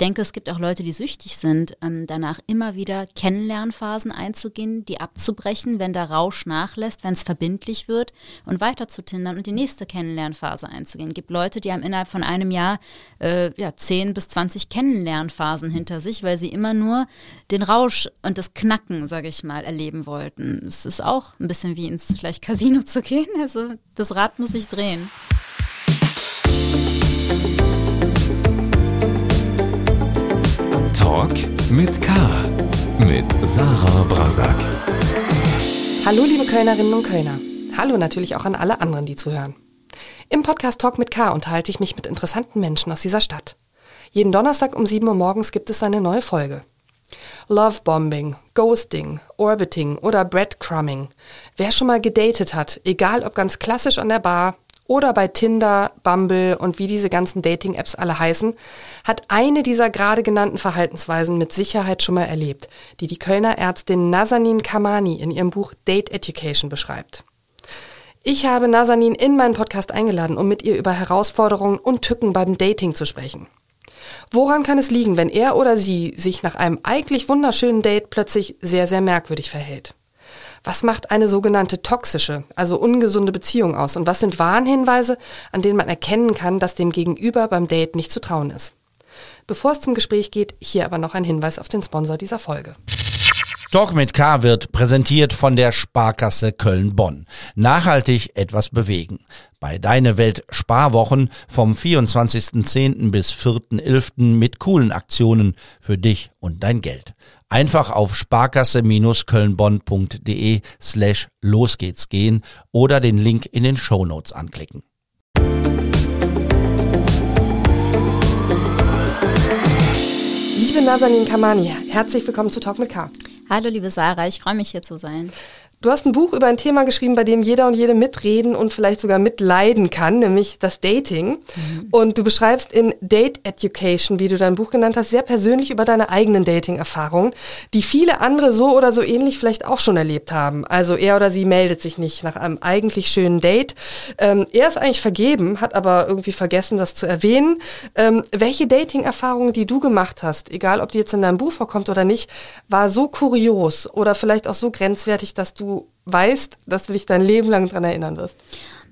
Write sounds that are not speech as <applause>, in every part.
Ich denke, es gibt auch Leute, die süchtig sind, ähm, danach immer wieder Kennenlernphasen einzugehen, die abzubrechen, wenn der Rausch nachlässt, wenn es verbindlich wird und weiter zu tindern und die nächste Kennenlernphase einzugehen. Es gibt Leute, die haben innerhalb von einem Jahr äh, ja, 10 bis 20 Kennenlernphasen hinter sich, weil sie immer nur den Rausch und das Knacken, sage ich mal, erleben wollten. Es ist auch ein bisschen wie ins vielleicht Casino zu gehen. <laughs> Also das Rad muss sich drehen. Talk mit K. Mit Sarah Brasak. Hallo, liebe Kölnerinnen und Kölner. Hallo natürlich auch an alle anderen, die zuhören. Im Podcast Talk mit K unterhalte ich mich mit interessanten Menschen aus dieser Stadt. Jeden Donnerstag um 7 Uhr morgens gibt es eine neue Folge. Lovebombing, Ghosting, Orbiting oder Breadcrumbing. Wer schon mal gedatet hat, egal ob ganz klassisch an der Bar oder bei Tinder, Bumble und wie diese ganzen Dating-Apps alle heißen, hat eine dieser gerade genannten Verhaltensweisen mit Sicherheit schon mal erlebt, die die Kölner Ärztin Nazanin Kamani in ihrem Buch Date Education beschreibt. Ich habe Nazanin in meinen Podcast eingeladen, um mit ihr über Herausforderungen und Tücken beim Dating zu sprechen. Woran kann es liegen, wenn er oder sie sich nach einem eigentlich wunderschönen Date plötzlich sehr, sehr merkwürdig verhält? Was macht eine sogenannte toxische, also ungesunde Beziehung aus? Und was sind Warnhinweise, an denen man erkennen kann, dass dem Gegenüber beim Date nicht zu trauen ist? Bevor es zum Gespräch geht, hier aber noch ein Hinweis auf den Sponsor dieser Folge. Talk mit K wird präsentiert von der Sparkasse Köln-Bonn. Nachhaltig etwas bewegen. Bei Deine Welt Sparwochen vom 24.10. bis 4.11. mit coolen Aktionen für dich und dein Geld. Einfach auf sparkasse-kölnbonn.de slash los geht's gehen oder den Link in den Shownotes anklicken. Liebe Nazanin Kamani, herzlich willkommen zu Talk mit K. Hallo liebe Sarah, ich freue mich hier zu sein. Du hast ein Buch über ein Thema geschrieben, bei dem jeder und jede mitreden und vielleicht sogar mitleiden kann, nämlich das Dating. Mhm. Und du beschreibst in Date Education, wie du dein Buch genannt hast, sehr persönlich über deine eigenen Dating-Erfahrungen, die viele andere so oder so ähnlich vielleicht auch schon erlebt haben. Also er oder sie meldet sich nicht nach einem eigentlich schönen Date. Ähm, er ist eigentlich vergeben, hat aber irgendwie vergessen, das zu erwähnen. Ähm, welche Dating-Erfahrungen, die du gemacht hast, egal ob die jetzt in deinem Buch vorkommt oder nicht, war so kurios oder vielleicht auch so grenzwertig, dass du weißt, dass du dich dein Leben lang daran erinnern wirst.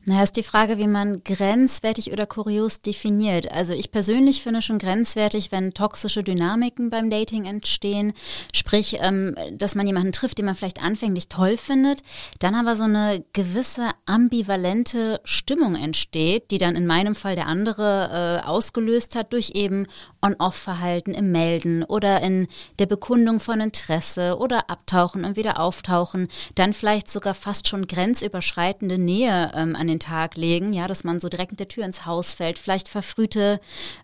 Naja, ist die Frage, wie man grenzwertig oder kurios definiert. Also ich persönlich finde schon grenzwertig, wenn toxische Dynamiken beim Dating entstehen. Sprich, ähm, dass man jemanden trifft, den man vielleicht anfänglich toll findet, dann aber so eine gewisse ambivalente Stimmung entsteht, die dann in meinem Fall der andere äh, ausgelöst hat durch eben On-Off-Verhalten im Melden oder in der Bekundung von Interesse oder Abtauchen und wieder auftauchen. Dann vielleicht sogar fast schon grenzüberschreitende Nähe ähm, an den den Tag legen, ja, dass man so direkt mit der Tür ins Haus fällt, vielleicht verfrühte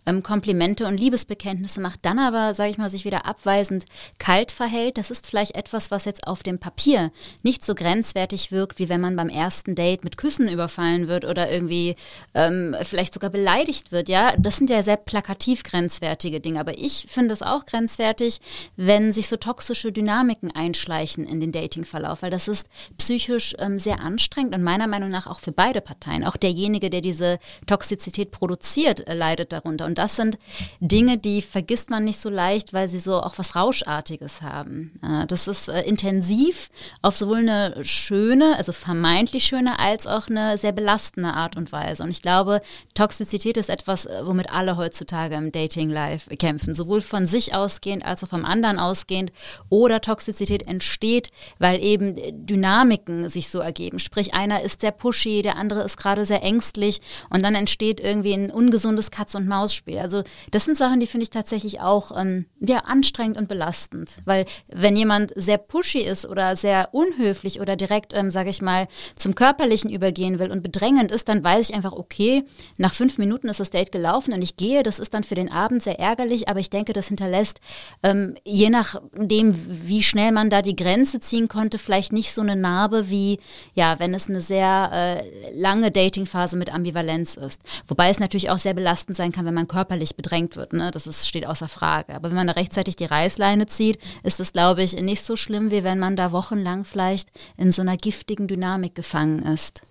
ähm, Komplimente und Liebesbekenntnisse macht, dann aber, sage ich mal, sich wieder abweisend kalt verhält. Das ist vielleicht etwas, was jetzt auf dem Papier nicht so grenzwertig wirkt, wie wenn man beim ersten Date mit Küssen überfallen wird oder irgendwie ähm, vielleicht sogar beleidigt wird. Ja, das sind ja sehr plakativ grenzwertige Dinge. Aber ich finde es auch grenzwertig, wenn sich so toxische Dynamiken einschleichen in den Datingverlauf, weil das ist psychisch ähm, sehr anstrengend und meiner Meinung nach auch für beide Parteien. Auch derjenige, der diese Toxizität produziert, äh, leidet darunter. Und das sind Dinge, die vergisst man nicht so leicht, weil sie so auch was Rauschartiges haben. Äh, das ist äh, intensiv auf sowohl eine schöne, also vermeintlich schöne, als auch eine sehr belastende Art und Weise. Und ich glaube, Toxizität ist etwas, womit alle heutzutage im Dating-Life kämpfen. Sowohl von sich ausgehend als auch vom anderen ausgehend. Oder Toxizität entsteht, weil eben Dynamiken sich so ergeben. Sprich, einer ist sehr pushy, der andere andere ist gerade sehr ängstlich und dann entsteht irgendwie ein ungesundes Katz-und-Maus-Spiel. Also das sind Sachen, die finde ich tatsächlich auch ähm, ja, anstrengend und belastend, weil wenn jemand sehr pushy ist oder sehr unhöflich oder direkt, ähm, sage ich mal, zum Körperlichen übergehen will und bedrängend ist, dann weiß ich einfach, okay, nach fünf Minuten ist das Date gelaufen und ich gehe. Das ist dann für den Abend sehr ärgerlich, aber ich denke, das hinterlässt, ähm, je nachdem, wie schnell man da die Grenze ziehen konnte, vielleicht nicht so eine Narbe wie, ja, wenn es eine sehr äh, lange Datingphase mit Ambivalenz ist. Wobei es natürlich auch sehr belastend sein kann, wenn man körperlich bedrängt wird. Ne? Das ist, steht außer Frage. Aber wenn man da rechtzeitig die Reißleine zieht, ist es, glaube ich, nicht so schlimm, wie wenn man da wochenlang vielleicht in so einer giftigen Dynamik gefangen ist.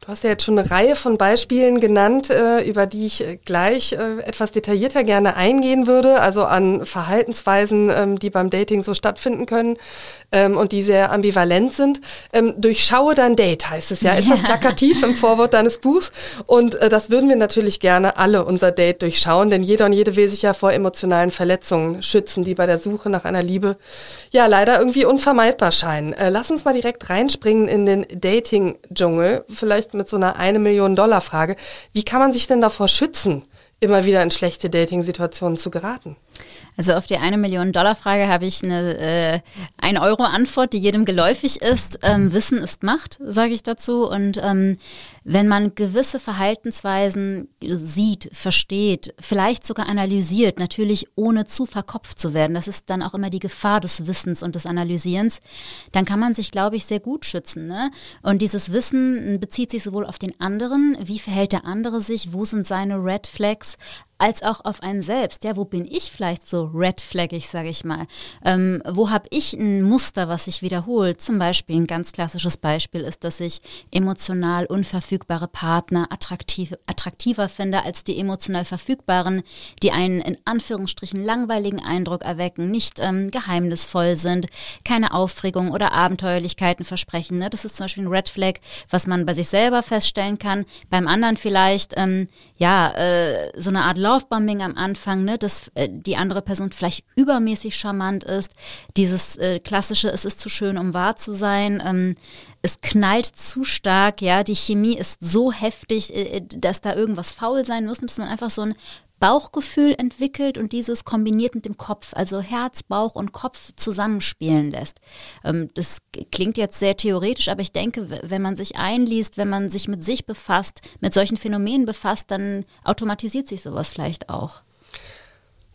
Du hast ja jetzt schon eine Reihe von Beispielen genannt, äh, über die ich äh, gleich äh, etwas detaillierter gerne eingehen würde, also an Verhaltensweisen, ähm, die beim Dating so stattfinden können ähm, und die sehr ambivalent sind. Ähm, durchschaue dein Date heißt es ja, etwas plakativ im Vorwort deines Buchs. Und das würden wir natürlich gerne alle unser Date durchschauen, denn jeder und jede will sich ja vor emotionalen Verletzungen schützen, die bei der Suche nach einer Liebe ja leider irgendwie unvermeidbar scheinen. Lass uns mal direkt reinspringen in den Dating-Dschungel, vielleicht mit so einer eine Million Dollar Frage. Wie kann man sich denn davor schützen, immer wieder in schlechte Dating-Situationen zu geraten? Also auf die eine Million Dollar Frage habe ich eine äh, ein Euro Antwort, die jedem geläufig ist. Ähm, Wissen ist Macht, sage ich dazu. Und ähm, wenn man gewisse Verhaltensweisen sieht, versteht, vielleicht sogar analysiert, natürlich ohne zu verkopft zu werden, das ist dann auch immer die Gefahr des Wissens und des Analysierens, dann kann man sich, glaube ich, sehr gut schützen. Ne? Und dieses Wissen bezieht sich sowohl auf den anderen, wie verhält der andere sich, wo sind seine Red Flags, als auch auf einen selbst. Ja, wo bin ich vielleicht so red flaggig, sage ich mal? Ähm, wo habe ich ein Muster, was sich wiederholt? Zum Beispiel ein ganz klassisches Beispiel ist, dass ich emotional unverfügbare Partner attraktiv, attraktiver finde als die emotional verfügbaren, die einen in Anführungsstrichen langweiligen Eindruck erwecken, nicht ähm, geheimnisvoll sind, keine Aufregung oder Abenteuerlichkeiten versprechen. Ne? Das ist zum Beispiel ein Red Flag, was man bei sich selber feststellen kann. Beim anderen vielleicht, ähm, ja, äh, so eine Art Lovebombing am Anfang, ne, dass äh, die andere Person vielleicht übermäßig charmant ist. Dieses äh, klassische, es ist zu schön, um wahr zu sein. Ähm, es knallt zu stark, ja, die Chemie ist so heftig, äh, äh dass da irgendwas faul sein muss und dass man einfach so ein Bauchgefühl entwickelt und dieses kombiniert mit dem Kopf, also Herz, Bauch und Kopf zusammenspielen lässt. Ähm, das klingt jetzt sehr theoretisch, aber ich denke, wenn man sich einliest, wenn man sich mit sich befasst, mit solchen Phänomenen befasst, dann automatisiert sich sowas vielleicht auch.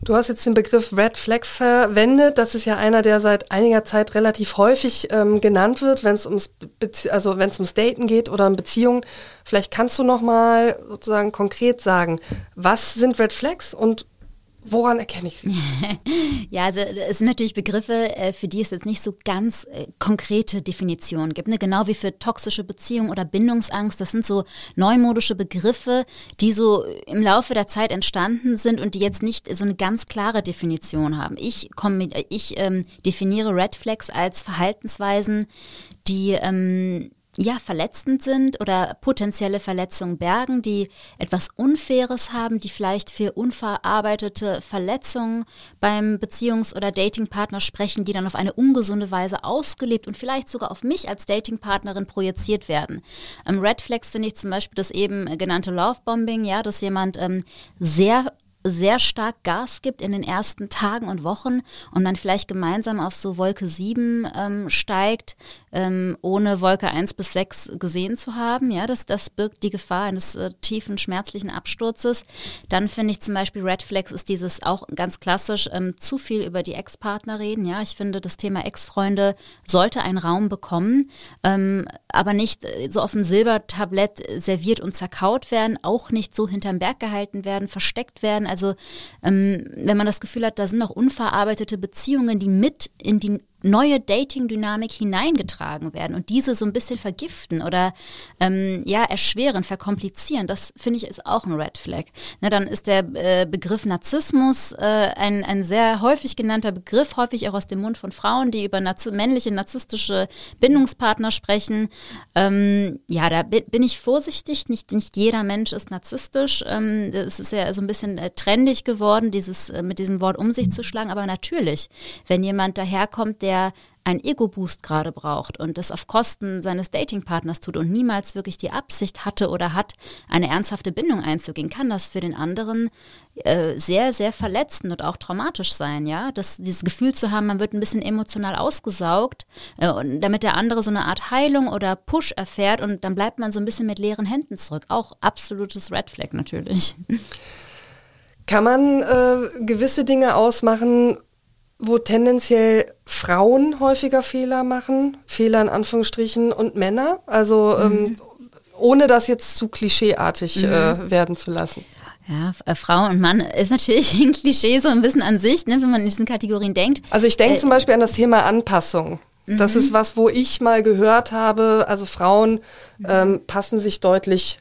Du hast jetzt den Begriff Red Flag verwendet. Das ist ja einer, der seit einiger Zeit relativ häufig ähm, genannt wird, wenn es ums also wenn es ums Daten geht oder um Beziehungen. Vielleicht kannst du noch mal sozusagen konkret sagen, was sind Red Flags und Woran erkenne ich sie? <laughs> ja, also es sind natürlich Begriffe, äh, für die es jetzt nicht so ganz äh, konkrete Definitionen gibt. Ne? Genau wie für toxische Beziehungen oder Bindungsangst. Das sind so neumodische Begriffe, die so im Laufe der Zeit entstanden sind und die jetzt nicht so eine ganz klare Definition haben. Ich, komme, ich ähm, definiere Red Flags als Verhaltensweisen, die ähm, ja, verletzend sind oder potenzielle Verletzungen bergen, die etwas Unfaires haben, die vielleicht für unverarbeitete Verletzungen beim Beziehungs- oder Datingpartner sprechen, die dann auf eine ungesunde Weise ausgelebt und vielleicht sogar auf mich als Datingpartnerin projiziert werden. Ähm, Red Flags finde ich zum Beispiel das eben genannte Lovebombing, ja, dass jemand ähm, sehr sehr stark Gas gibt in den ersten Tagen und Wochen und man vielleicht gemeinsam auf so Wolke 7 ähm, steigt, ähm, ohne Wolke 1 bis 6 gesehen zu haben. Ja, das, das birgt die Gefahr eines äh, tiefen, schmerzlichen Absturzes. Dann finde ich zum Beispiel Red Flags ist dieses auch ganz klassisch, ähm, zu viel über die Ex-Partner reden. Ja, ich finde, das Thema Ex-Freunde sollte einen Raum bekommen, ähm, aber nicht äh, so auf dem Silbertablett serviert und zerkaut werden, auch nicht so hinterm Berg gehalten werden, versteckt werden. Also ähm, wenn man das Gefühl hat, da sind noch unverarbeitete Beziehungen, die mit in die neue Dating-Dynamik hineingetragen werden und diese so ein bisschen vergiften oder ähm, ja erschweren, verkomplizieren, das finde ich ist auch ein Red Flag. Na, dann ist der äh, Begriff Narzissmus äh, ein, ein sehr häufig genannter Begriff, häufig auch aus dem Mund von Frauen, die über Narz männliche narzisstische Bindungspartner sprechen. Ähm, ja, da bin ich vorsichtig. Nicht, nicht jeder Mensch ist narzisstisch. Ähm, es ist ja so ein bisschen äh, trendig geworden, dieses äh, mit diesem Wort um sich zu schlagen. Aber natürlich, wenn jemand daherkommt, der der einen Ego-Boost gerade braucht und das auf Kosten seines Datingpartners tut und niemals wirklich die Absicht hatte oder hat, eine ernsthafte Bindung einzugehen, kann das für den anderen äh, sehr, sehr verletzend und auch traumatisch sein, ja. Das, dieses Gefühl zu haben, man wird ein bisschen emotional ausgesaugt, äh, und damit der andere so eine Art Heilung oder Push erfährt und dann bleibt man so ein bisschen mit leeren Händen zurück. Auch absolutes Red Flag natürlich. Kann man äh, gewisse Dinge ausmachen, wo tendenziell Frauen häufiger Fehler machen, Fehler in Anführungsstrichen, und Männer. Also mhm. ähm, ohne das jetzt zu klischeeartig mhm. äh, werden zu lassen. Ja, äh, Frau und Mann ist natürlich <laughs> ein Klischee so ein bisschen an sich, ne, wenn man in diesen Kategorien denkt. Also ich denke äh, zum Beispiel an das Thema Anpassung. Das ist was, wo ich mal gehört habe, also Frauen ähm, passen sich deutlich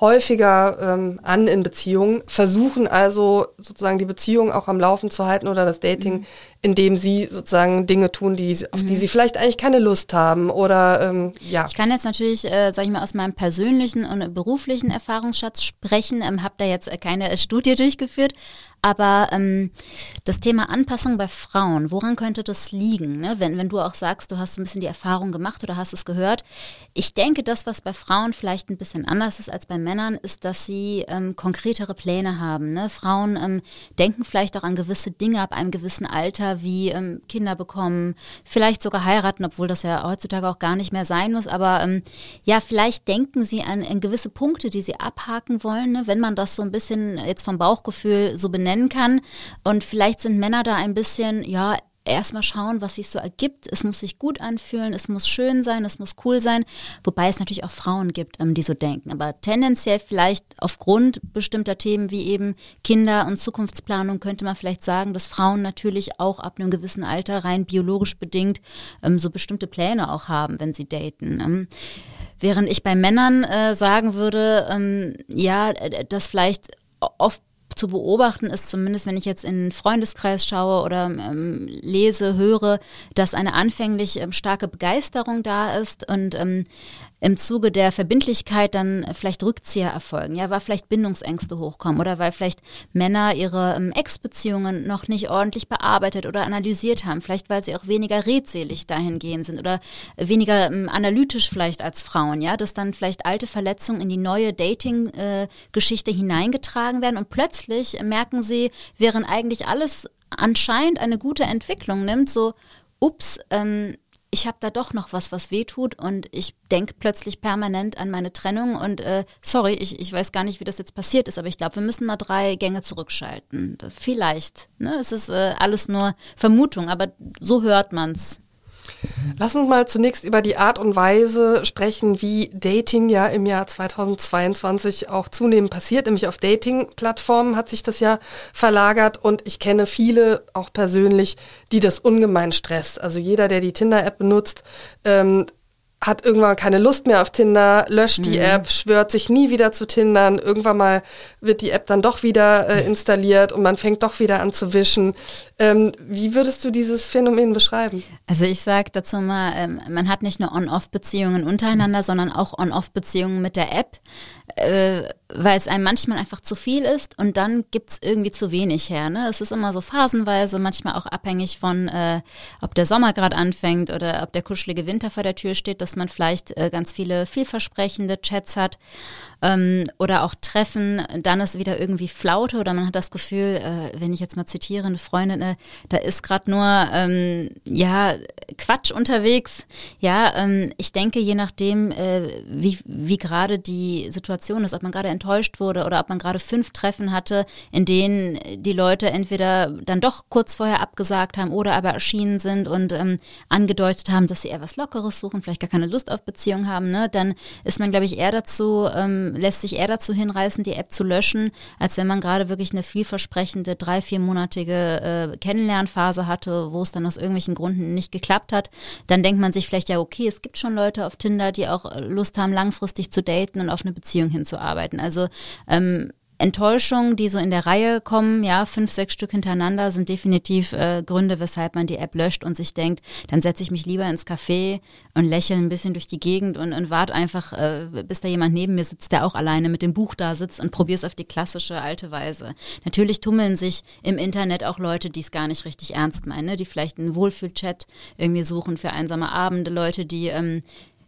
häufiger ähm, an in Beziehungen, versuchen also sozusagen die Beziehung auch am Laufen zu halten oder das Dating, indem sie sozusagen Dinge tun, die, auf die sie vielleicht eigentlich keine Lust haben oder ähm, ja. Ich kann jetzt natürlich, äh, sage ich mal, aus meinem persönlichen und beruflichen Erfahrungsschatz sprechen, ähm, habe da jetzt äh, keine äh, Studie <laughs> durchgeführt, aber ähm, das Thema Anpassung bei Frauen, woran könnte das liegen? Ne? Wenn, wenn du auch sagst, du hast ein bisschen die Erfahrung gemacht oder hast es gehört. Ich denke, das, was bei Frauen vielleicht ein bisschen anders ist als bei Männern, ist, dass sie ähm, konkretere Pläne haben. Ne? Frauen ähm, denken vielleicht auch an gewisse Dinge ab einem gewissen Alter, wie ähm, Kinder bekommen, vielleicht sogar heiraten, obwohl das ja heutzutage auch gar nicht mehr sein muss. Aber ähm, ja, vielleicht denken sie an, an gewisse Punkte, die sie abhaken wollen, ne? wenn man das so ein bisschen jetzt vom Bauchgefühl so benennt nennen kann. Und vielleicht sind Männer da ein bisschen, ja, erstmal schauen, was sich so ergibt. Es muss sich gut anfühlen, es muss schön sein, es muss cool sein, wobei es natürlich auch Frauen gibt, ähm, die so denken. Aber tendenziell vielleicht aufgrund bestimmter Themen wie eben Kinder- und Zukunftsplanung könnte man vielleicht sagen, dass Frauen natürlich auch ab einem gewissen Alter rein biologisch bedingt ähm, so bestimmte Pläne auch haben, wenn sie daten. Ähm, während ich bei Männern äh, sagen würde, ja, dass vielleicht oft zu beobachten ist, zumindest wenn ich jetzt in den Freundeskreis schaue oder ähm, lese, höre, dass eine anfänglich ähm, starke Begeisterung da ist und ähm, im Zuge der Verbindlichkeit dann vielleicht Rückzieher erfolgen, ja, weil vielleicht Bindungsängste hochkommen oder weil vielleicht Männer ihre ähm, Ex-Beziehungen noch nicht ordentlich bearbeitet oder analysiert haben, vielleicht weil sie auch weniger redselig dahingehend sind oder weniger ähm, analytisch vielleicht als Frauen, ja, dass dann vielleicht alte Verletzungen in die neue Dating-Geschichte äh, hineingetragen werden und plötzlich merken sie, während eigentlich alles anscheinend eine gute Entwicklung nimmt, so, ups, ähm, ich habe da doch noch was, was weh tut und ich denke plötzlich permanent an meine Trennung und äh, sorry, ich, ich weiß gar nicht, wie das jetzt passiert ist, aber ich glaube, wir müssen mal drei Gänge zurückschalten. Vielleicht. Ne? Es ist äh, alles nur Vermutung, aber so hört man es. Lass uns mal zunächst über die Art und Weise sprechen, wie Dating ja im Jahr 2022 auch zunehmend passiert. Nämlich auf Dating-Plattformen hat sich das ja verlagert und ich kenne viele auch persönlich, die das ungemein stresst. Also jeder, der die Tinder-App benutzt, ähm, hat irgendwann keine Lust mehr auf Tinder, löscht die mhm. App, schwört sich nie wieder zu Tindern. Irgendwann mal wird die App dann doch wieder äh, installiert und man fängt doch wieder an zu wischen. Ähm, wie würdest du dieses Phänomen beschreiben? Also ich sage dazu mal, ähm, man hat nicht nur On-Off-Beziehungen untereinander, sondern auch On-Off-Beziehungen mit der App äh, weil es einem manchmal einfach zu viel ist und dann gibt es irgendwie zu wenig her. Ne? Es ist immer so phasenweise, manchmal auch abhängig von, äh, ob der Sommer gerade anfängt oder ob der kuschelige Winter vor der Tür steht, dass man vielleicht äh, ganz viele vielversprechende Chats hat ähm, oder auch Treffen, dann ist wieder irgendwie Flaute oder man hat das Gefühl, äh, wenn ich jetzt mal zitiere, eine Freundin, äh, da ist gerade nur ähm, ja Quatsch unterwegs. Ja, ähm, ich denke, je nachdem, äh, wie, wie gerade die Situation ist, ob man gerade enttäuscht wurde oder ob man gerade fünf Treffen hatte, in denen die Leute entweder dann doch kurz vorher abgesagt haben oder aber erschienen sind und ähm, angedeutet haben, dass sie eher was Lockeres suchen, vielleicht gar keine Lust auf Beziehung haben, ne, dann ist man, glaube ich, eher dazu, ähm, lässt sich eher dazu hinreißen, die App zu löschen, als wenn man gerade wirklich eine vielversprechende drei, viermonatige äh, Kennenlernphase hatte, wo es dann aus irgendwelchen Gründen nicht geklappt hat. Dann denkt man sich vielleicht, ja, okay, es gibt schon Leute auf Tinder, die auch Lust haben, langfristig zu daten und auf eine Beziehung hinzuarbeiten. Also ähm, Enttäuschungen, die so in der Reihe kommen, ja, fünf, sechs Stück hintereinander, sind definitiv äh, Gründe, weshalb man die App löscht und sich denkt, dann setze ich mich lieber ins Café und lächle ein bisschen durch die Gegend und, und warte einfach, äh, bis da jemand neben mir sitzt, der auch alleine mit dem Buch da sitzt und probiere es auf die klassische alte Weise. Natürlich tummeln sich im Internet auch Leute, die es gar nicht richtig ernst meinen, ne? die vielleicht einen Wohlfühlchat irgendwie suchen für einsame Abende, Leute, die ähm,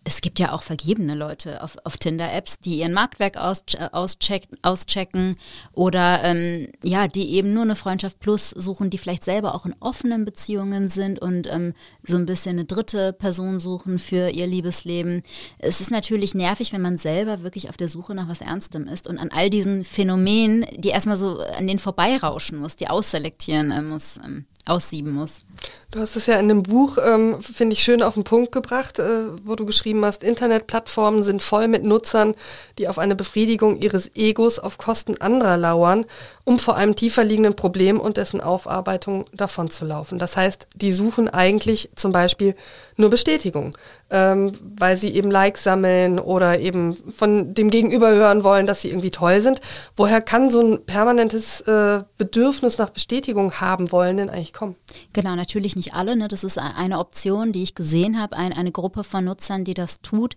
es gibt ja auch vergebene Leute auf, auf Tinder-Apps, die ihren Marktwerk aus, auscheck, auschecken oder ähm, ja, die eben nur eine Freundschaft plus suchen, die vielleicht selber auch in offenen Beziehungen sind und ähm, so ein bisschen eine dritte Person suchen für ihr Liebesleben. Es ist natürlich nervig, wenn man selber wirklich auf der Suche nach was Ernstem ist und an all diesen Phänomenen, die erstmal so an denen vorbeirauschen muss, die ausselektieren äh, muss, ähm, aussieben muss. Du hast es ja in dem Buch, ähm, finde ich, schön auf den Punkt gebracht, äh, wo du geschrieben hast, Internetplattformen sind voll mit Nutzern, die auf eine Befriedigung ihres Egos auf Kosten anderer lauern, um vor einem tiefer liegenden Problem und dessen Aufarbeitung davonzulaufen. Das heißt, die suchen eigentlich zum Beispiel nur Bestätigung, ähm, weil sie eben Likes sammeln oder eben von dem Gegenüber hören wollen, dass sie irgendwie toll sind. Woher kann so ein permanentes äh, Bedürfnis nach Bestätigung haben wollen denn eigentlich kommen? Genau, natürlich nicht alle. Ne? Das ist eine Option, die ich gesehen habe, ein, eine Gruppe von Nutzern, die das tut.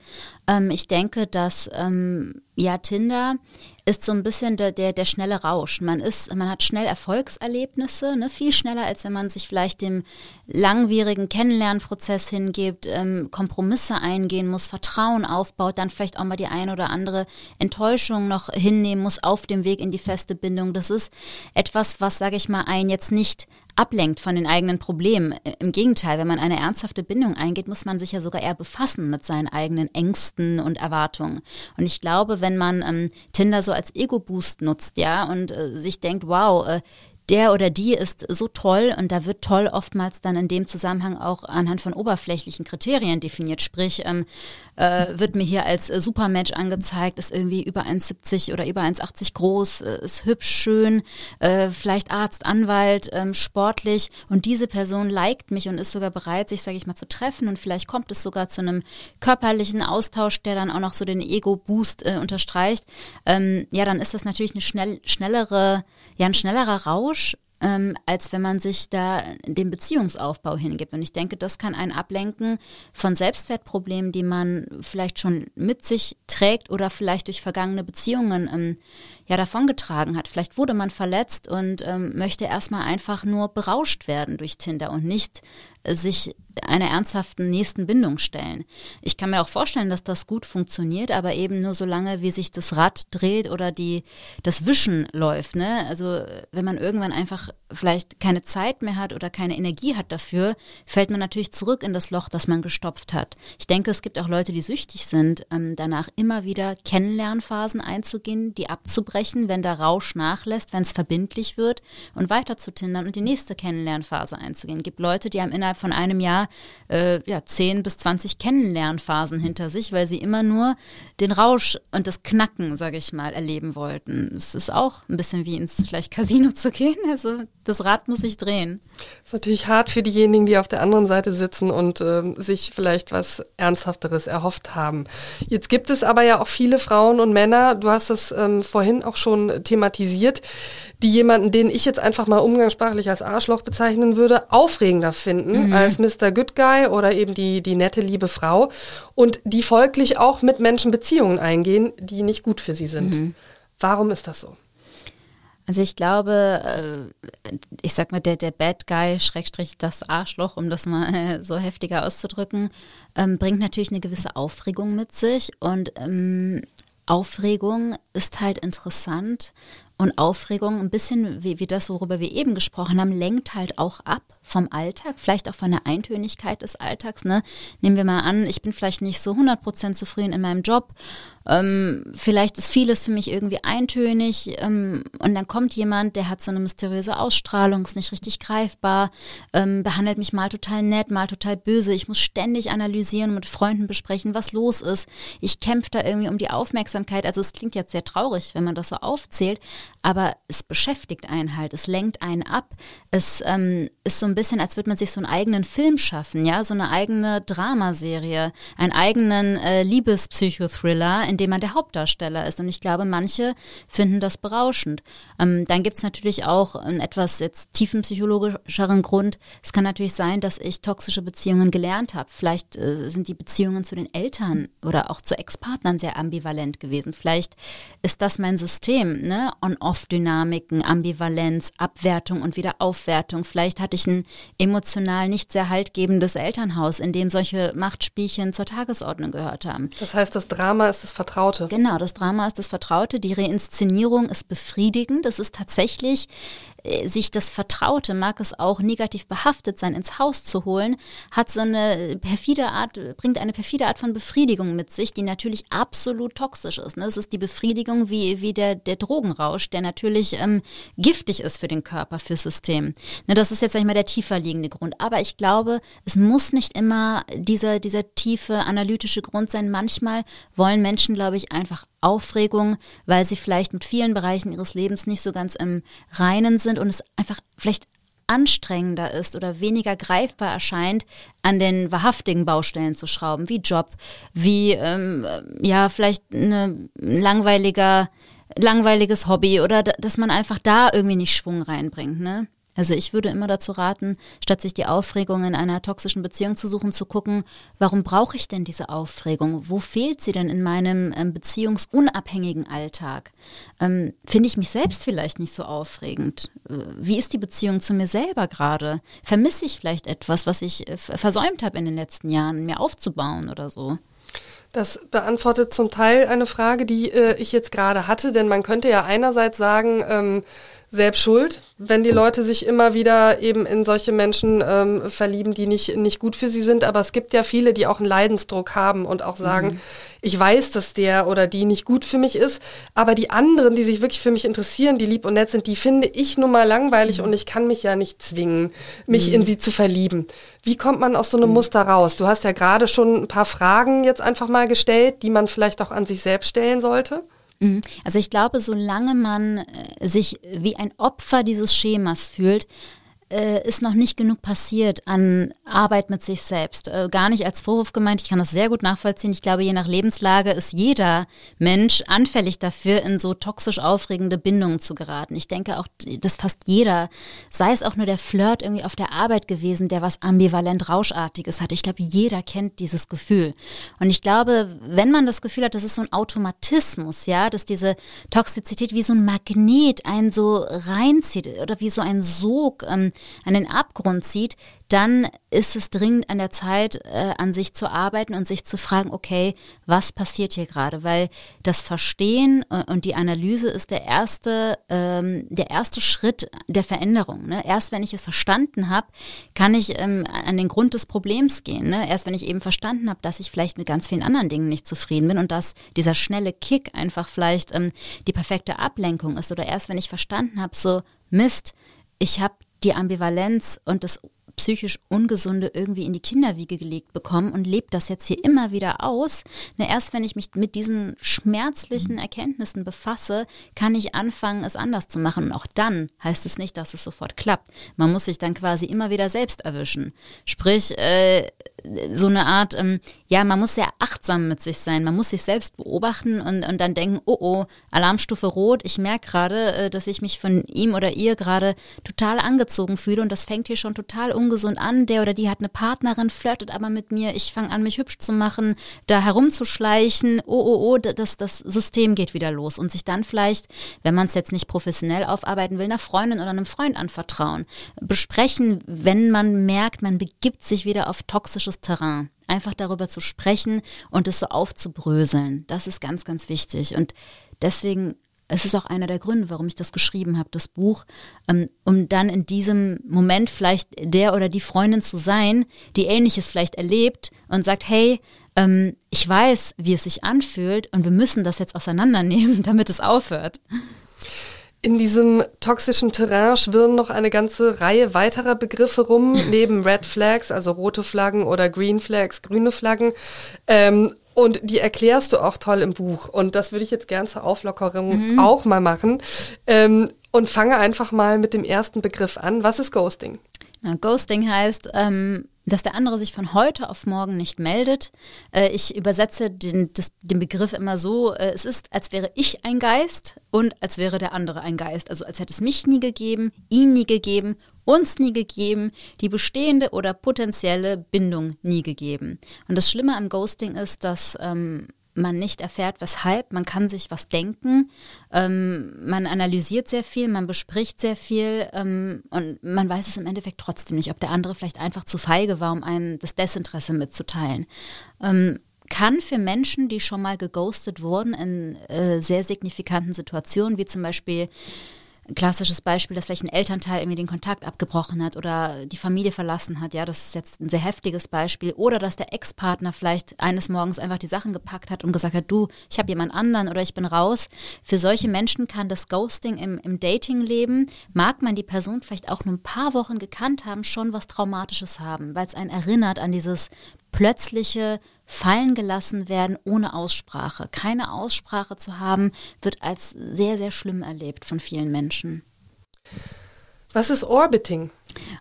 Ähm, ich denke, dass ähm, ja Tinder ist so ein bisschen der, der, der schnelle Rausch. Man ist, man hat schnell Erfolgserlebnisse, ne? viel schneller, als wenn man sich vielleicht dem langwierigen Kennenlernprozess hingibt, ähm, Kompromisse eingehen muss, Vertrauen aufbaut, dann vielleicht auch mal die eine oder andere Enttäuschung noch hinnehmen muss auf dem Weg in die feste Bindung. Das ist etwas, was, sage ich mal, einen jetzt nicht ablenkt von den eigenen Problemen. Im Gegenteil, wenn man eine ernsthafte Bindung eingeht, muss man sich ja sogar eher befassen mit seinen eigenen Ängsten und Erwartungen. Und ich glaube, wenn man ähm, Tinder so als Ego-Boost nutzt, ja, und äh, sich denkt, wow, äh, der oder die ist so toll und da wird toll oftmals dann in dem Zusammenhang auch anhand von oberflächlichen Kriterien definiert. Sprich, ähm, äh, wird mir hier als äh, Supermensch angezeigt, ist irgendwie über 1,70 oder über 1,80 groß, äh, ist hübsch, schön, äh, vielleicht Arzt, Anwalt, ähm, sportlich und diese Person liked mich und ist sogar bereit, sich, sage ich mal, zu treffen und vielleicht kommt es sogar zu einem körperlichen Austausch, der dann auch noch so den Ego-Boost unterstreicht. Ähm, ja, dann ist das natürlich eine schnell, schnellere ja ein schnellerer Rausch, ähm, als wenn man sich da dem Beziehungsaufbau hingibt. Und ich denke, das kann einen ablenken von Selbstwertproblemen, die man vielleicht schon mit sich trägt oder vielleicht durch vergangene Beziehungen ähm, ja davongetragen hat. Vielleicht wurde man verletzt und ähm, möchte erstmal einfach nur berauscht werden durch Tinder und nicht äh, sich einer ernsthaften nächsten Bindung stellen. Ich kann mir auch vorstellen, dass das gut funktioniert, aber eben nur so lange, wie sich das Rad dreht oder die, das Wischen läuft. Ne? Also wenn man irgendwann einfach vielleicht keine Zeit mehr hat oder keine Energie hat dafür, fällt man natürlich zurück in das Loch, das man gestopft hat. Ich denke, es gibt auch Leute, die süchtig sind, ähm, danach immer wieder Kennenlernphasen einzugehen, die abzubrechen, wenn der Rausch nachlässt, wenn es verbindlich wird und weiter zu tindern und die nächste Kennenlernphase einzugehen. Es gibt Leute, die haben innerhalb von einem Jahr äh, ja, 10 bis 20 Kennenlernphasen hinter sich, weil sie immer nur den Rausch und das Knacken, sage ich mal, erleben wollten. Es ist auch ein bisschen wie ins vielleicht Casino <laughs> zu gehen. Also das Rad muss sich drehen. Das ist natürlich hart für diejenigen, die auf der anderen Seite sitzen und äh, sich vielleicht was Ernsthafteres erhofft haben. Jetzt gibt es aber ja auch viele Frauen und Männer, du hast es ähm, vorhin auch schon thematisiert, die jemanden, den ich jetzt einfach mal umgangssprachlich als Arschloch bezeichnen würde, aufregender finden mhm. als Mr. Good Guy oder eben die, die nette, liebe Frau und die folglich auch mit Menschen Beziehungen eingehen, die nicht gut für sie sind. Mhm. Warum ist das so? Also ich glaube, äh, ich sag mal, der, der Bad Guy, Schrägstrich das Arschloch, um das mal äh, so heftiger auszudrücken, ähm, bringt natürlich eine gewisse Aufregung mit sich. Und ähm, Aufregung ist halt interessant und Aufregung, ein bisschen wie, wie das, worüber wir eben gesprochen haben, lenkt halt auch ab vom Alltag, vielleicht auch von der Eintönigkeit des Alltags. Ne? Nehmen wir mal an, ich bin vielleicht nicht so 100% zufrieden in meinem Job ähm, vielleicht ist vieles für mich irgendwie eintönig ähm, und dann kommt jemand, der hat so eine mysteriöse Ausstrahlung, ist nicht richtig greifbar, ähm, behandelt mich mal total nett, mal total böse. Ich muss ständig analysieren mit Freunden besprechen, was los ist. Ich kämpfe da irgendwie um die Aufmerksamkeit. Also es klingt jetzt sehr traurig, wenn man das so aufzählt, aber es beschäftigt einen halt, es lenkt einen ab. Es ähm, ist so ein bisschen, als würde man sich so einen eigenen Film schaffen, ja, so eine eigene Dramaserie, einen eigenen äh, Liebespsychothriller, in dem man der Hauptdarsteller ist. Und ich glaube, manche finden das berauschend. Ähm, dann gibt es natürlich auch einen etwas jetzt tiefenpsychologischeren Grund. Es kann natürlich sein, dass ich toxische Beziehungen gelernt habe. Vielleicht äh, sind die Beziehungen zu den Eltern oder auch zu Ex-Partnern sehr ambivalent gewesen. Vielleicht ist das mein System, ne? On-Off-Dynamiken, Ambivalenz, Abwertung und wieder Aufwertung. Vielleicht hatte ich ein emotional nicht sehr haltgebendes Elternhaus, in dem solche Machtspielchen zur Tagesordnung gehört haben. Das heißt, das Drama ist das Vertraute. Genau, das Drama ist das Vertraute. Die Reinszenierung ist befriedigend. Es ist tatsächlich sich das Vertraute, mag es auch negativ behaftet sein, ins Haus zu holen, hat so eine perfide Art, bringt eine perfide Art von Befriedigung mit sich, die natürlich absolut toxisch ist. Ne? Das ist die Befriedigung wie, wie der, der Drogenrausch, der natürlich ähm, giftig ist für den Körper, fürs System. Ne, das ist jetzt, sag ich mal, der tiefer liegende Grund. Aber ich glaube, es muss nicht immer dieser, dieser tiefe analytische Grund sein. Manchmal wollen Menschen, glaube ich, einfach Aufregung, weil sie vielleicht mit vielen Bereichen ihres Lebens nicht so ganz im Reinen sind und es einfach vielleicht anstrengender ist oder weniger greifbar erscheint, an den wahrhaftigen Baustellen zu schrauben, wie Job, wie ähm, ja vielleicht eine langweiliger langweiliges Hobby oder dass man einfach da irgendwie nicht Schwung reinbringt, ne? Also ich würde immer dazu raten, statt sich die Aufregung in einer toxischen Beziehung zu suchen, zu gucken, warum brauche ich denn diese Aufregung? Wo fehlt sie denn in meinem ähm, beziehungsunabhängigen Alltag? Ähm, Finde ich mich selbst vielleicht nicht so aufregend? Äh, wie ist die Beziehung zu mir selber gerade? Vermisse ich vielleicht etwas, was ich äh, versäumt habe in den letzten Jahren, mir aufzubauen oder so? Das beantwortet zum Teil eine Frage, die äh, ich jetzt gerade hatte, denn man könnte ja einerseits sagen, ähm, selbst schuld, wenn die Leute sich immer wieder eben in solche Menschen ähm, verlieben, die nicht, nicht gut für sie sind. Aber es gibt ja viele, die auch einen Leidensdruck haben und auch sagen, mhm. ich weiß, dass der oder die nicht gut für mich ist. Aber die anderen, die sich wirklich für mich interessieren, die lieb und nett sind, die finde ich nun mal langweilig mhm. und ich kann mich ja nicht zwingen, mich mhm. in sie zu verlieben. Wie kommt man aus so einem mhm. Muster raus? Du hast ja gerade schon ein paar Fragen jetzt einfach mal gestellt, die man vielleicht auch an sich selbst stellen sollte. Mhm. Also ich glaube, solange man äh, sich wie ein Opfer dieses Schemas fühlt, äh, ist noch nicht genug passiert an Arbeit mit sich selbst. Äh, gar nicht als Vorwurf gemeint, ich kann das sehr gut nachvollziehen. Ich glaube, je nach Lebenslage ist jeder Mensch anfällig dafür, in so toxisch aufregende Bindungen zu geraten. Ich denke auch, dass fast jeder, sei es auch nur der Flirt irgendwie auf der Arbeit gewesen, der was ambivalent Rauschartiges hat. Ich glaube, jeder kennt dieses Gefühl. Und ich glaube, wenn man das Gefühl hat, das ist so ein Automatismus, ja, dass diese Toxizität wie so ein Magnet einen so reinzieht oder wie so ein Sog, ähm, an den Abgrund zieht, dann ist es dringend an der Zeit, äh, an sich zu arbeiten und sich zu fragen, okay, was passiert hier gerade? Weil das Verstehen äh, und die Analyse ist der erste, ähm, der erste Schritt der Veränderung. Ne? Erst wenn ich es verstanden habe, kann ich ähm, an den Grund des Problems gehen. Ne? Erst wenn ich eben verstanden habe, dass ich vielleicht mit ganz vielen anderen Dingen nicht zufrieden bin und dass dieser schnelle Kick einfach vielleicht ähm, die perfekte Ablenkung ist. Oder erst wenn ich verstanden habe, so Mist, ich habe die Ambivalenz und das psychisch Ungesunde irgendwie in die Kinderwiege gelegt bekommen und lebt das jetzt hier immer wieder aus. Na, erst wenn ich mich mit diesen schmerzlichen Erkenntnissen befasse, kann ich anfangen, es anders zu machen. Und auch dann heißt es nicht, dass es sofort klappt. Man muss sich dann quasi immer wieder selbst erwischen. Sprich, äh, so eine Art, ähm, ja, man muss sehr achtsam mit sich sein. Man muss sich selbst beobachten und, und dann denken, oh oh, Alarmstufe rot, ich merke gerade, äh, dass ich mich von ihm oder ihr gerade total angezogen fühle und das fängt hier schon total ungesund an. Der oder die hat eine Partnerin, flirtet aber mit mir, ich fange an, mich hübsch zu machen, da herumzuschleichen, oh oh oh, das, das System geht wieder los und sich dann vielleicht, wenn man es jetzt nicht professionell aufarbeiten will, einer Freundin oder einem Freund anvertrauen. Besprechen, wenn man merkt, man begibt sich wieder auf toxische politisches Terrain. Einfach darüber zu sprechen und es so aufzubröseln. Das ist ganz, ganz wichtig. Und deswegen es ist auch einer der Gründe, warum ich das geschrieben habe, das Buch, ähm, um dann in diesem Moment vielleicht der oder die Freundin zu sein, die ähnliches vielleicht erlebt und sagt, hey, ähm, ich weiß, wie es sich anfühlt und wir müssen das jetzt auseinandernehmen, <laughs> damit es aufhört. In diesem toxischen Terrain schwirren noch eine ganze Reihe weiterer Begriffe rum, <laughs> neben Red Flags, also rote Flaggen oder Green Flags, grüne Flaggen. Ähm, und die erklärst du auch toll im Buch. Und das würde ich jetzt gern zur Auflockerung mhm. auch mal machen. Ähm, und fange einfach mal mit dem ersten Begriff an. Was ist Ghosting? Na, Ghosting heißt, ähm, dass der andere sich von heute auf morgen nicht meldet. Äh, ich übersetze den, das, den Begriff immer so, äh, es ist, als wäre ich ein Geist und als wäre der andere ein Geist. Also als hätte es mich nie gegeben, ihn nie gegeben, uns nie gegeben, die bestehende oder potenzielle Bindung nie gegeben. Und das Schlimme am Ghosting ist, dass ähm, man nicht erfährt, weshalb. Man kann sich was denken. Ähm, man analysiert sehr viel, man bespricht sehr viel ähm, und man weiß es im Endeffekt trotzdem nicht, ob der andere vielleicht einfach zu feige war, um einem das Desinteresse mitzuteilen. Ähm, kann für Menschen, die schon mal geghostet wurden in äh, sehr signifikanten Situationen, wie zum Beispiel klassisches Beispiel, dass vielleicht ein Elternteil irgendwie den Kontakt abgebrochen hat oder die Familie verlassen hat. Ja, das ist jetzt ein sehr heftiges Beispiel. Oder dass der Ex-Partner vielleicht eines Morgens einfach die Sachen gepackt hat und gesagt hat, du, ich habe jemand anderen oder ich bin raus. Für solche Menschen kann das Ghosting im, im Dating-Leben, mag man die Person vielleicht auch nur ein paar Wochen gekannt haben, schon was Traumatisches haben, weil es einen erinnert an dieses plötzliche fallen gelassen werden ohne Aussprache. Keine Aussprache zu haben, wird als sehr, sehr schlimm erlebt von vielen Menschen. Was ist Orbiting?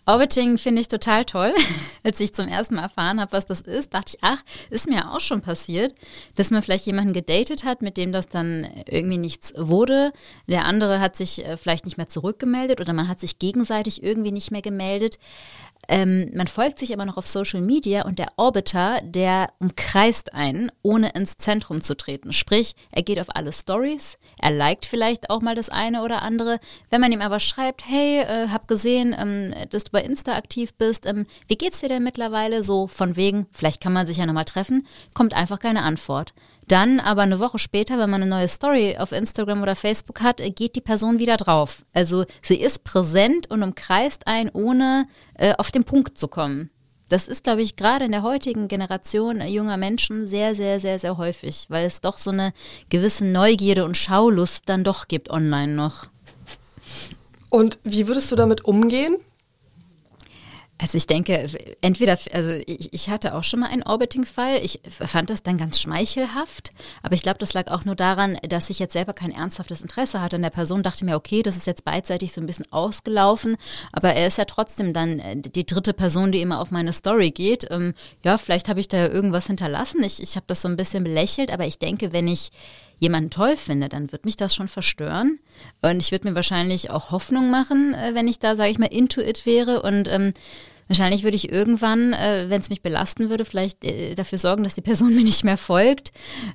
Orbiting finde ich total toll. <laughs> Als ich zum ersten Mal erfahren habe, was das ist, dachte ich, ach, ist mir auch schon passiert, dass man vielleicht jemanden gedatet hat, mit dem das dann irgendwie nichts wurde. Der andere hat sich äh, vielleicht nicht mehr zurückgemeldet oder man hat sich gegenseitig irgendwie nicht mehr gemeldet. Ähm, man folgt sich aber noch auf Social Media und der Orbiter, der umkreist einen, ohne ins Zentrum zu treten. Sprich, er geht auf alle Stories, er liked vielleicht auch mal das eine oder andere. Wenn man ihm aber schreibt, hey, äh, hab gesehen, ähm, dass du bei Insta aktiv bist, ähm, wie geht's dir denn mittlerweile? So von wegen, vielleicht kann man sich ja nochmal treffen, kommt einfach keine Antwort. Dann aber eine Woche später, wenn man eine neue Story auf Instagram oder Facebook hat, geht die Person wieder drauf. Also sie ist präsent und umkreist einen, ohne äh, auf den Punkt zu kommen. Das ist, glaube ich, gerade in der heutigen Generation junger Menschen sehr, sehr, sehr, sehr häufig, weil es doch so eine gewisse Neugierde und Schaulust dann doch gibt online noch. Und wie würdest du damit umgehen? Also ich denke, entweder, also ich, ich hatte auch schon mal einen Orbiting-Fall. Ich fand das dann ganz schmeichelhaft, aber ich glaube, das lag auch nur daran, dass ich jetzt selber kein ernsthaftes Interesse hatte an der Person. Dachte mir, okay, das ist jetzt beidseitig so ein bisschen ausgelaufen, aber er ist ja trotzdem dann äh, die dritte Person, die immer auf meine Story geht. Ähm, ja, vielleicht habe ich da irgendwas hinterlassen. Ich, ich habe das so ein bisschen belächelt, aber ich denke, wenn ich jemanden toll finde, dann wird mich das schon verstören. Und ich würde mir wahrscheinlich auch Hoffnung machen, äh, wenn ich da, sage ich mal, into it wäre. Und ähm, wahrscheinlich würde ich irgendwann, äh, wenn es mich belasten würde, vielleicht äh, dafür sorgen, dass die Person <laughs> mir nicht mehr folgt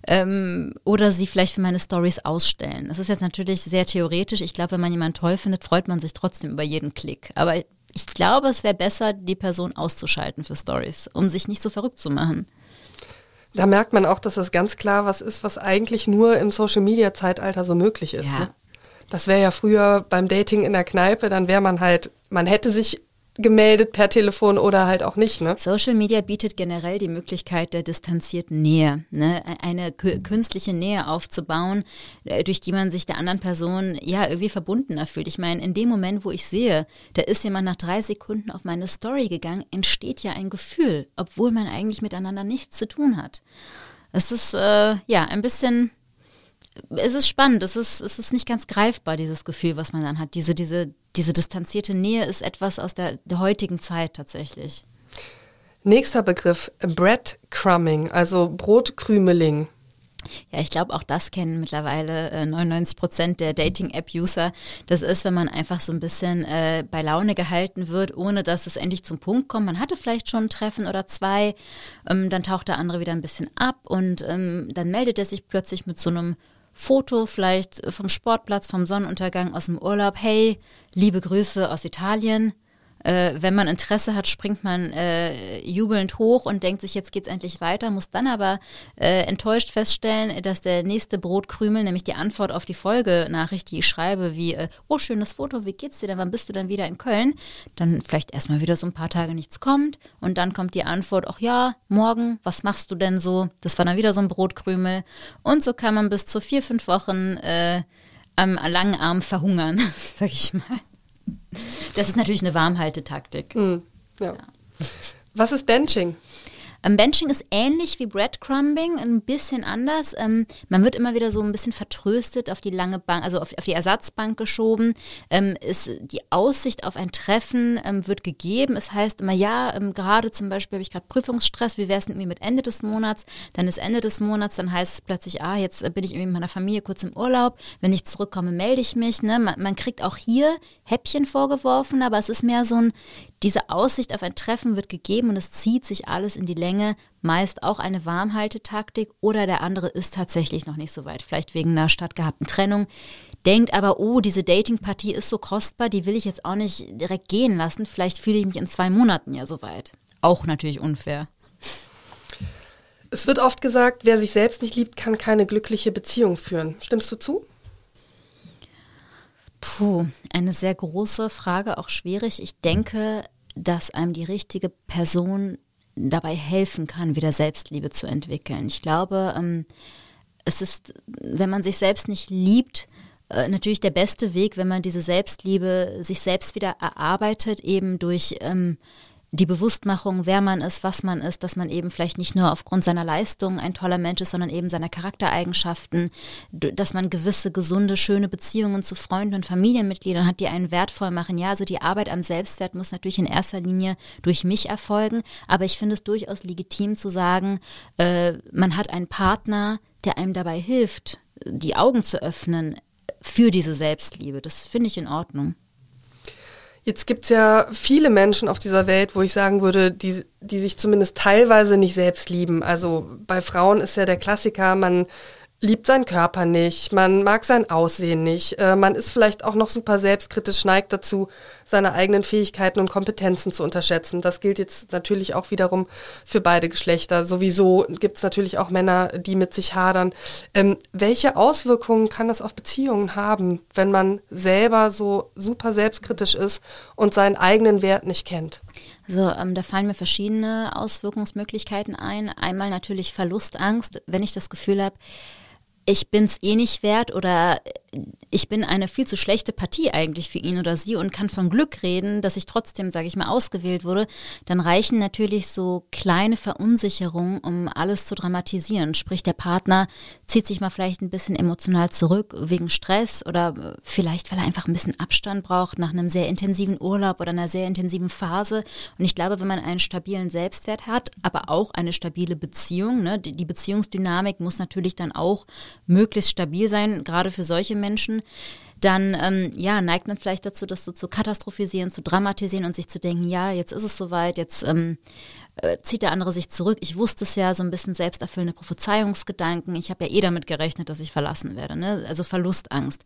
ähm, oder sie vielleicht für meine Stories ausstellen. Das ist jetzt natürlich sehr theoretisch. Ich glaube, wenn man jemanden toll findet, freut man sich trotzdem über jeden Klick. Aber ich glaube, es wäre besser, die Person auszuschalten für Stories, um sich nicht so verrückt zu machen. Da merkt man auch, dass das ganz klar was ist, was eigentlich nur im Social-Media-Zeitalter so möglich ist. Ja. Ne? Das wäre ja früher beim Dating in der Kneipe, dann wäre man halt, man hätte sich gemeldet per Telefon oder halt auch nicht. Ne? Social Media bietet generell die Möglichkeit der distanzierten Nähe, ne? eine künstliche Nähe aufzubauen, äh, durch die man sich der anderen Person ja irgendwie verbundener fühlt. Ich meine, in dem Moment, wo ich sehe, da ist jemand nach drei Sekunden auf meine Story gegangen, entsteht ja ein Gefühl, obwohl man eigentlich miteinander nichts zu tun hat. Es ist äh, ja ein bisschen es ist spannend, es ist, es ist nicht ganz greifbar, dieses Gefühl, was man dann hat, diese, diese diese distanzierte Nähe ist etwas aus der, der heutigen Zeit tatsächlich. Nächster Begriff, Breadcrumbing, also Brotkrümeling. Ja, ich glaube, auch das kennen mittlerweile äh, 99 Prozent der Dating-App-User. Das ist, wenn man einfach so ein bisschen äh, bei Laune gehalten wird, ohne dass es endlich zum Punkt kommt. Man hatte vielleicht schon ein Treffen oder zwei, ähm, dann taucht der andere wieder ein bisschen ab und ähm, dann meldet er sich plötzlich mit so einem Foto vielleicht vom Sportplatz, vom Sonnenuntergang aus dem Urlaub. Hey, liebe Grüße aus Italien äh, wenn man Interesse hat, springt man äh, jubelnd hoch und denkt sich, jetzt geht's endlich weiter, muss dann aber äh, enttäuscht feststellen, dass der nächste Brotkrümel, nämlich die Antwort auf die Folgenachricht, die ich schreibe, wie, äh, oh, schönes Foto, wie geht's dir denn, wann bist du denn wieder in Köln? Dann vielleicht erstmal wieder so ein paar Tage nichts kommt und dann kommt die Antwort, ach ja, morgen, was machst du denn so? Das war dann wieder so ein Brotkrümel und so kann man bis zu vier, fünf Wochen äh, am langen Arm verhungern, <laughs> sag ich mal. Das ist natürlich eine Warmhaltetaktik. Mm, ja. ja. Was ist Benching? Ähm, Benching ist ähnlich wie Breadcrumbing, ein bisschen anders. Ähm, man wird immer wieder so ein bisschen vertröstet auf die lange Bank, also auf, auf die Ersatzbank geschoben. Ähm, ist, die Aussicht auf ein Treffen ähm, wird gegeben. Es heißt immer, ja, ähm, gerade zum Beispiel habe ich gerade Prüfungsstress, wie wäre es irgendwie mit Ende des Monats? Dann ist Ende des Monats, dann heißt es plötzlich, ah, jetzt bin ich irgendwie mit meiner Familie kurz im Urlaub. Wenn ich zurückkomme, melde ich mich. Ne? Man, man kriegt auch hier Häppchen vorgeworfen, aber es ist mehr so ein, diese Aussicht auf ein Treffen wird gegeben und es zieht sich alles in die Länge, meist auch eine Warmhaltetaktik oder der andere ist tatsächlich noch nicht so weit, vielleicht wegen einer stattgehabten Trennung, denkt aber, oh, diese Datingpartie ist so kostbar, die will ich jetzt auch nicht direkt gehen lassen, vielleicht fühle ich mich in zwei Monaten ja so weit. Auch natürlich unfair. Es wird oft gesagt, wer sich selbst nicht liebt, kann keine glückliche Beziehung führen. Stimmst du zu? Puh, eine sehr große Frage, auch schwierig. Ich denke, dass einem die richtige Person dabei helfen kann, wieder Selbstliebe zu entwickeln. Ich glaube, ähm, es ist, wenn man sich selbst nicht liebt, äh, natürlich der beste Weg, wenn man diese Selbstliebe sich selbst wieder erarbeitet, eben durch ähm, die Bewusstmachung, wer man ist, was man ist, dass man eben vielleicht nicht nur aufgrund seiner Leistung ein toller Mensch ist, sondern eben seiner Charaktereigenschaften, dass man gewisse gesunde, schöne Beziehungen zu Freunden und Familienmitgliedern hat, die einen wertvoll machen. Ja, also die Arbeit am Selbstwert muss natürlich in erster Linie durch mich erfolgen, aber ich finde es durchaus legitim zu sagen, äh, man hat einen Partner, der einem dabei hilft, die Augen zu öffnen für diese Selbstliebe. Das finde ich in Ordnung. Jetzt gibt es ja viele Menschen auf dieser Welt, wo ich sagen würde, die, die sich zumindest teilweise nicht selbst lieben. Also bei Frauen ist ja der Klassiker, man liebt seinen Körper nicht, man mag sein Aussehen nicht, äh, man ist vielleicht auch noch super selbstkritisch, neigt dazu, seine eigenen Fähigkeiten und Kompetenzen zu unterschätzen. Das gilt jetzt natürlich auch wiederum für beide Geschlechter. Sowieso gibt es natürlich auch Männer, die mit sich hadern. Ähm, welche Auswirkungen kann das auf Beziehungen haben, wenn man selber so super selbstkritisch ist und seinen eigenen Wert nicht kennt? Also ähm, da fallen mir verschiedene Auswirkungsmöglichkeiten ein. Einmal natürlich Verlustangst, wenn ich das Gefühl habe, ich bin's eh nicht wert oder ich bin eine viel zu schlechte Partie eigentlich für ihn oder sie und kann von Glück reden, dass ich trotzdem, sage ich mal, ausgewählt wurde, dann reichen natürlich so kleine Verunsicherungen, um alles zu dramatisieren. Sprich, der Partner zieht sich mal vielleicht ein bisschen emotional zurück wegen Stress oder vielleicht, weil er einfach ein bisschen Abstand braucht nach einem sehr intensiven Urlaub oder einer sehr intensiven Phase. Und ich glaube, wenn man einen stabilen Selbstwert hat, aber auch eine stabile Beziehung, ne, die Beziehungsdynamik muss natürlich dann auch möglichst stabil sein, gerade für solche Menschen, dann ähm, ja, neigt man vielleicht dazu, das so zu katastrophisieren, zu dramatisieren und sich zu denken, ja, jetzt ist es soweit, jetzt ähm, äh, zieht der andere sich zurück. Ich wusste es ja, so ein bisschen selbsterfüllende Prophezeiungsgedanken. Ich habe ja eh damit gerechnet, dass ich verlassen werde. Ne? Also Verlustangst.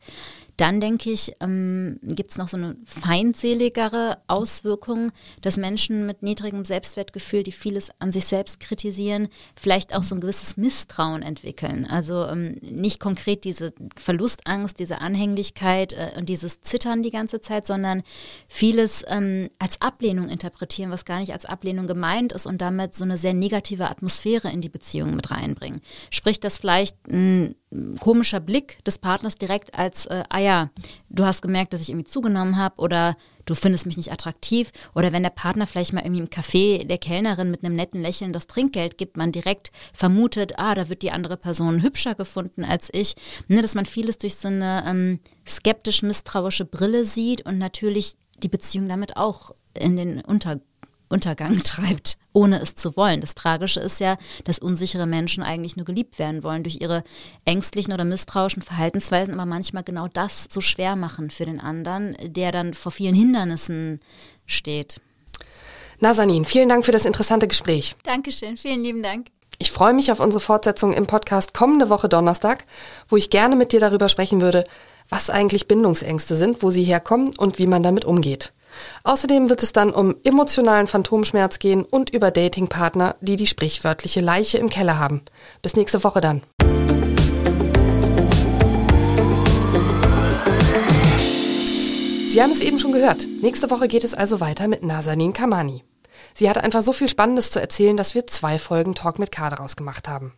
Dann denke ich, ähm, gibt es noch so eine feindseligere Auswirkung, dass Menschen mit niedrigem Selbstwertgefühl, die vieles an sich selbst kritisieren, vielleicht auch so ein gewisses Misstrauen entwickeln. Also ähm, nicht konkret diese Verlustangst, diese Anhänglichkeit äh, und dieses Zittern die ganze Zeit, sondern vieles ähm, als Ablehnung interpretieren, was gar nicht als Ablehnung gemeint ist und damit so eine sehr negative Atmosphäre in die Beziehung mit reinbringen. Sprich, dass vielleicht ein komischer Blick des Partners direkt als, äh, ah ja, du hast gemerkt, dass ich irgendwie zugenommen habe oder du findest mich nicht attraktiv oder wenn der Partner vielleicht mal irgendwie im Café der Kellnerin mit einem netten Lächeln das Trinkgeld gibt, man direkt vermutet, ah, da wird die andere Person hübscher gefunden als ich, ne, dass man vieles durch so eine ähm, skeptisch-misstrauische Brille sieht und natürlich die Beziehung damit auch in den Unter Untergang <laughs> treibt, ohne es zu wollen. Das Tragische ist ja, dass unsichere Menschen eigentlich nur geliebt werden wollen durch ihre ängstlichen oder misstrauischen Verhaltensweisen, aber manchmal genau das so schwer machen für den anderen, der dann vor vielen Hindernissen steht. Nazanin, vielen Dank für das interessante Gespräch. Dankeschön, vielen lieben Dank. Ich freue mich auf unsere Fortsetzung im Podcast kommende Woche Donnerstag, wo ich gerne mit dir darüber sprechen würde, was eigentlich Bindungsängste sind, wo sie herkommen und wie man damit umgeht. Außerdem wird es dann um emotionalen Phantomschmerz gehen und über Datingpartner, die die sprichwörtliche Leiche im Keller haben. Bis nächste Woche dann. Sie haben es eben schon gehört. Nächste Woche geht es also weiter mit Nazanin Kamani. Sie hat einfach so viel Spannendes zu erzählen, dass wir zwei Folgen Talk mit K daraus gemacht haben.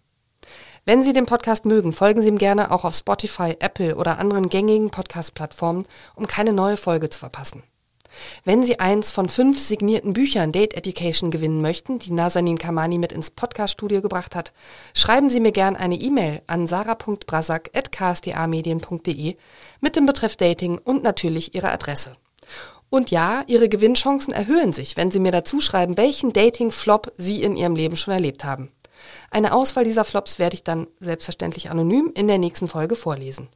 Wenn Sie den Podcast mögen, folgen Sie ihm gerne auch auf Spotify, Apple oder anderen gängigen Podcast-Plattformen, um keine neue Folge zu verpassen. Wenn Sie eins von fünf signierten Büchern Date Education gewinnen möchten, die Nazanin Kamani mit ins Podcast-Studio gebracht hat, schreiben Sie mir gern eine E-Mail an sarah.brasak.ksda-medien.de mit dem Betreff Dating und natürlich Ihre Adresse. Und ja, Ihre Gewinnchancen erhöhen sich, wenn Sie mir dazu schreiben, welchen Dating-Flop Sie in Ihrem Leben schon erlebt haben. Eine Auswahl dieser Flops werde ich dann selbstverständlich anonym in der nächsten Folge vorlesen.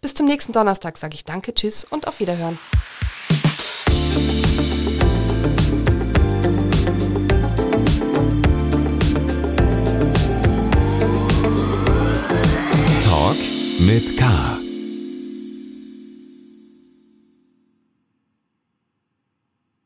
Bis zum nächsten Donnerstag sage ich Danke, Tschüss und auf Wiederhören. mit K.